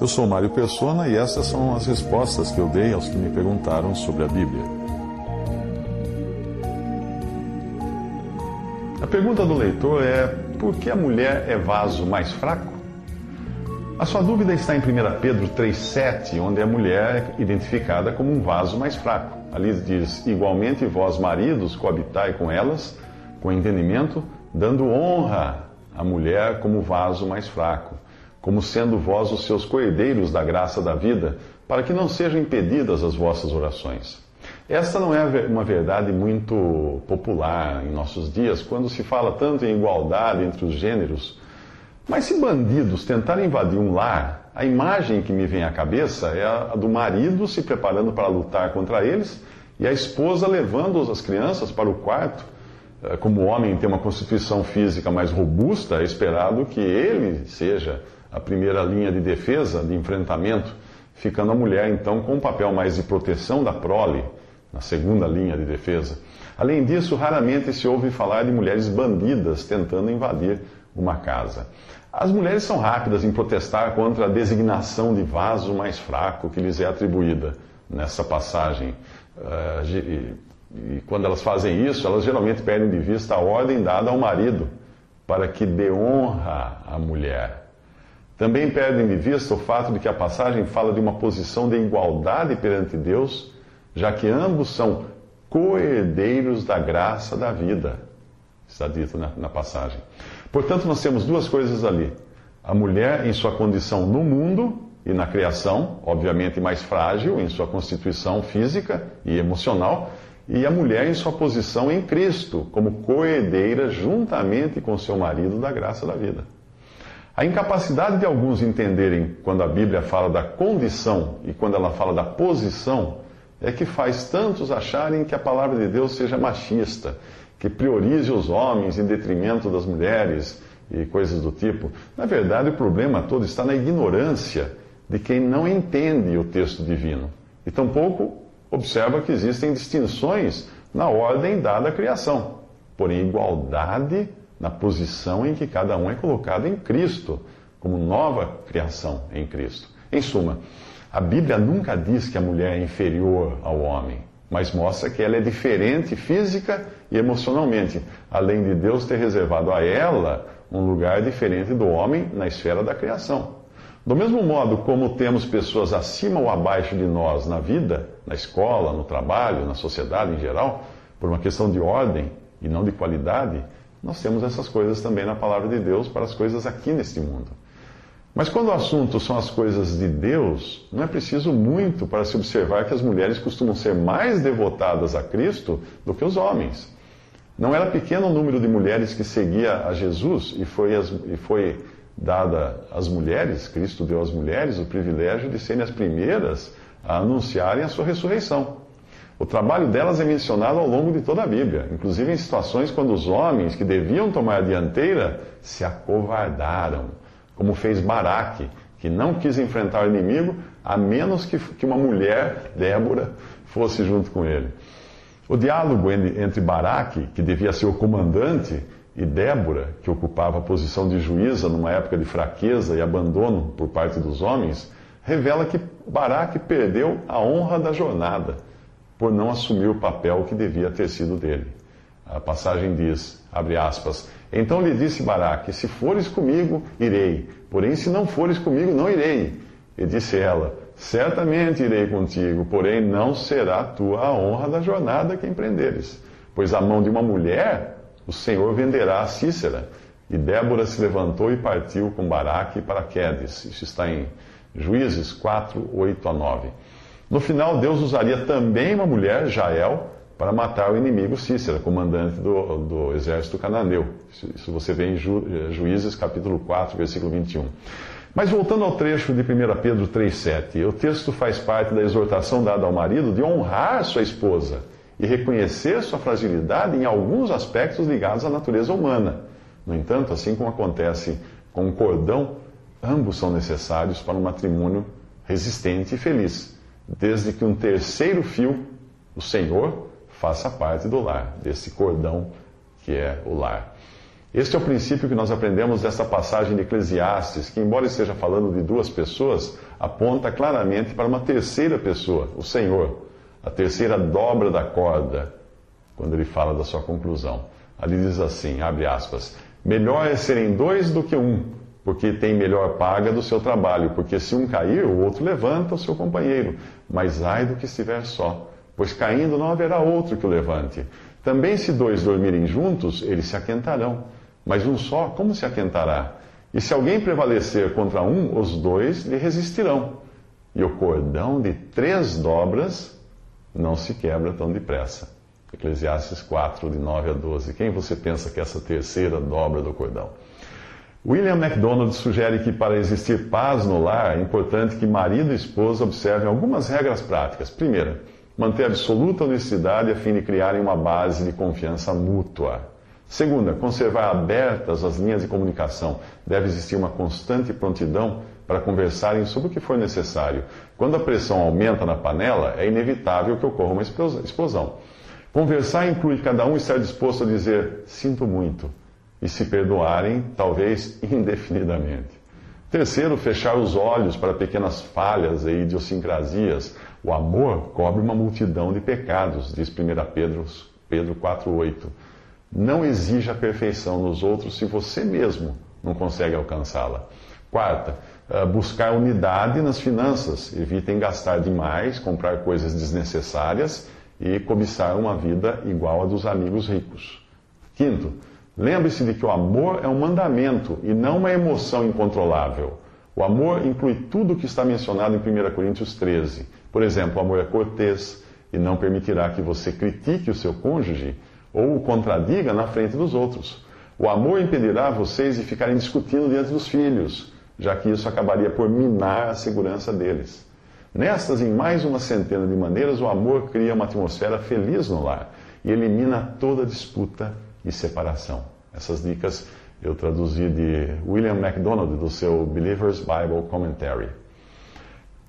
Eu sou Mário Persona e essas são as respostas que eu dei aos que me perguntaram sobre a Bíblia. A pergunta do leitor é: por que a mulher é vaso mais fraco? A sua dúvida está em 1 Pedro 3,7, onde a mulher é identificada como um vaso mais fraco. Ali diz: Igualmente vós, maridos, coabitai com elas, com entendimento, dando honra à mulher como vaso mais fraco, como sendo vós os seus coerdeiros da graça da vida, para que não sejam impedidas as vossas orações. Esta não é uma verdade muito popular em nossos dias, quando se fala tanto em igualdade entre os gêneros. Mas se bandidos tentarem invadir um lar, a imagem que me vem à cabeça é a do marido se preparando para lutar contra eles e a esposa levando as crianças para o quarto. Eh, como o homem tem uma constituição física mais robusta, é esperado que ele seja a primeira linha de defesa, de enfrentamento, ficando a mulher então com um papel mais de proteção da prole, na segunda linha de defesa. Além disso, raramente se ouve falar de mulheres bandidas tentando invadir uma casa. As mulheres são rápidas em protestar contra a designação de vaso mais fraco que lhes é atribuída nessa passagem. E, e quando elas fazem isso, elas geralmente perdem de vista a ordem dada ao marido para que dê honra à mulher. Também perdem de vista o fato de que a passagem fala de uma posição de igualdade perante Deus, já que ambos são coherdeiros da graça da vida. Está dito na, na passagem. Portanto, nós temos duas coisas ali: a mulher em sua condição no mundo e na criação, obviamente mais frágil em sua constituição física e emocional, e a mulher em sua posição em Cristo, como coerdeira juntamente com seu marido da graça da vida. A incapacidade de alguns entenderem quando a Bíblia fala da condição e quando ela fala da posição é que faz tantos acharem que a palavra de Deus seja machista que priorize os homens em detrimento das mulheres e coisas do tipo. Na verdade, o problema todo está na ignorância de quem não entende o texto divino. E tampouco observa que existem distinções na ordem dada à criação, porém igualdade na posição em que cada um é colocado em Cristo, como nova criação em Cristo. Em suma, a Bíblia nunca diz que a mulher é inferior ao homem mas mostra que ela é diferente física e emocionalmente, além de Deus ter reservado a ela um lugar diferente do homem na esfera da criação. Do mesmo modo como temos pessoas acima ou abaixo de nós na vida, na escola, no trabalho, na sociedade em geral, por uma questão de ordem e não de qualidade, nós temos essas coisas também na palavra de Deus para as coisas aqui neste mundo. Mas quando o assunto são as coisas de Deus, não é preciso muito para se observar que as mulheres costumam ser mais devotadas a Cristo do que os homens. Não era pequeno o número de mulheres que seguia a Jesus e foi, as, e foi dada às mulheres, Cristo deu às mulheres o privilégio de serem as primeiras a anunciarem a sua ressurreição. O trabalho delas é mencionado ao longo de toda a Bíblia, inclusive em situações quando os homens que deviam tomar a dianteira se acovardaram como fez Baraque, que não quis enfrentar o inimigo, a menos que, que uma mulher, Débora, fosse junto com ele. O diálogo entre Baraque, que devia ser o comandante, e Débora, que ocupava a posição de juíza numa época de fraqueza e abandono por parte dos homens, revela que Baraque perdeu a honra da jornada por não assumir o papel que devia ter sido dele. A passagem diz, abre aspas, então lhe disse Baraque: Se fores comigo, irei. Porém, se não fores comigo, não irei. E disse ela: Certamente irei contigo, porém não será tua a honra da jornada que empreenderes. Pois a mão de uma mulher o Senhor venderá a Cícera. E Débora se levantou e partiu com Baraque para Quedes. Isso está em Juízes 4, 8 a 9. No final, Deus usaria também uma mulher, Jael, para matar o inimigo Cícera, comandante do, do exército cananeu. Isso você vê em Ju, Juízes capítulo 4, versículo 21. Mas voltando ao trecho de 1 Pedro 3,7, o texto faz parte da exortação dada ao marido de honrar sua esposa e reconhecer sua fragilidade em alguns aspectos ligados à natureza humana. No entanto, assim como acontece com o cordão, ambos são necessários para um matrimônio resistente e feliz, desde que um terceiro fio, o Senhor, faça parte do lar, desse cordão que é o lar. Este é o princípio que nós aprendemos desta passagem de Eclesiastes, que, embora esteja falando de duas pessoas, aponta claramente para uma terceira pessoa, o Senhor, a terceira dobra da corda, quando ele fala da sua conclusão. Ali diz assim, abre aspas, melhor é serem dois do que um, porque tem melhor paga do seu trabalho, porque se um cair, o outro levanta o seu companheiro, mas ai do que estiver só, pois caindo não haverá outro que o levante. Também se dois dormirem juntos, eles se aquentarão. Mas um só, como se aquentará? E se alguém prevalecer contra um, os dois lhe resistirão. E o cordão de três dobras não se quebra tão depressa. Eclesiastes 4, de 9 a 12. Quem você pensa que é essa terceira dobra do cordão? William MacDonald sugere que para existir paz no lar é importante que marido e esposa observem algumas regras práticas. Primeira, manter absoluta honestidade a fim de criarem uma base de confiança mútua. Segunda, conservar abertas as linhas de comunicação. Deve existir uma constante prontidão para conversarem sobre o que for necessário. Quando a pressão aumenta na panela, é inevitável que ocorra uma explosão. Conversar inclui cada um estar disposto a dizer sinto muito e se perdoarem, talvez indefinidamente. Terceiro, fechar os olhos para pequenas falhas e idiosincrasias. O amor cobre uma multidão de pecados, diz 1 Pedro, Pedro 4,8. Não exija perfeição nos outros se você mesmo não consegue alcançá-la. Quarta, eh, buscar unidade nas finanças. Evitem gastar demais, comprar coisas desnecessárias e cobiçar uma vida igual à dos amigos ricos. Quinto, lembre-se de que o amor é um mandamento e não uma emoção incontrolável. O amor inclui tudo o que está mencionado em 1 Coríntios 13. Por exemplo, o amor é cortês e não permitirá que você critique o seu cônjuge ou o contradiga na frente dos outros. O amor impedirá vocês de ficarem discutindo diante dos filhos, já que isso acabaria por minar a segurança deles. Nestas e em mais uma centena de maneiras, o amor cria uma atmosfera feliz no lar e elimina toda disputa e separação. Essas dicas eu traduzi de William MacDonald, do seu Believer's Bible Commentary.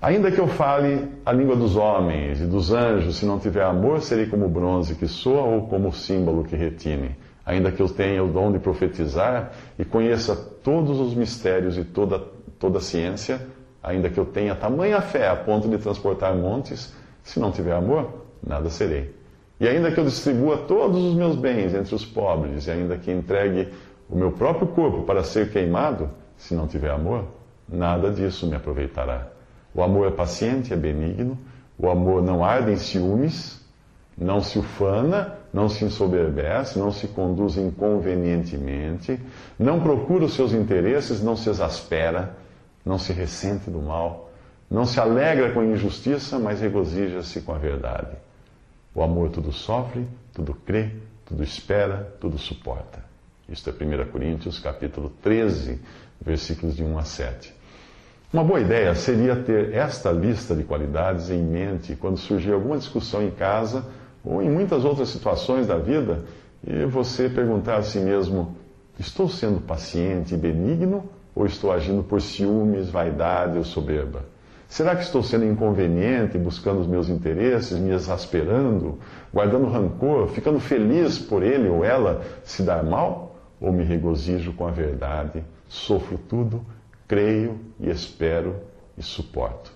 Ainda que eu fale a língua dos homens e dos anjos, se não tiver amor, serei como bronze que soa ou como símbolo que retine. Ainda que eu tenha o dom de profetizar e conheça todos os mistérios e toda, toda a ciência, ainda que eu tenha tamanha fé a ponto de transportar montes, se não tiver amor, nada serei. E ainda que eu distribua todos os meus bens entre os pobres, e ainda que entregue o meu próprio corpo para ser queimado, se não tiver amor, nada disso me aproveitará. O amor é paciente, é benigno. O amor não arde em ciúmes, não se ufana, não se ensoberbece, não se conduz inconvenientemente, não procura os seus interesses, não se exaspera, não se ressente do mal, não se alegra com a injustiça, mas regozija-se com a verdade. O amor tudo sofre, tudo crê, tudo espera, tudo suporta. Isto é 1 Coríntios capítulo 13, versículos de 1 a 7. Uma boa ideia seria ter esta lista de qualidades em mente quando surgir alguma discussão em casa ou em muitas outras situações da vida e você perguntar a si mesmo: estou sendo paciente e benigno ou estou agindo por ciúmes, vaidade ou soberba? Será que estou sendo inconveniente, buscando os meus interesses, me exasperando, guardando rancor, ficando feliz por ele ou ela se dar mal? Ou me regozijo com a verdade, sofro tudo creio e espero e suporto.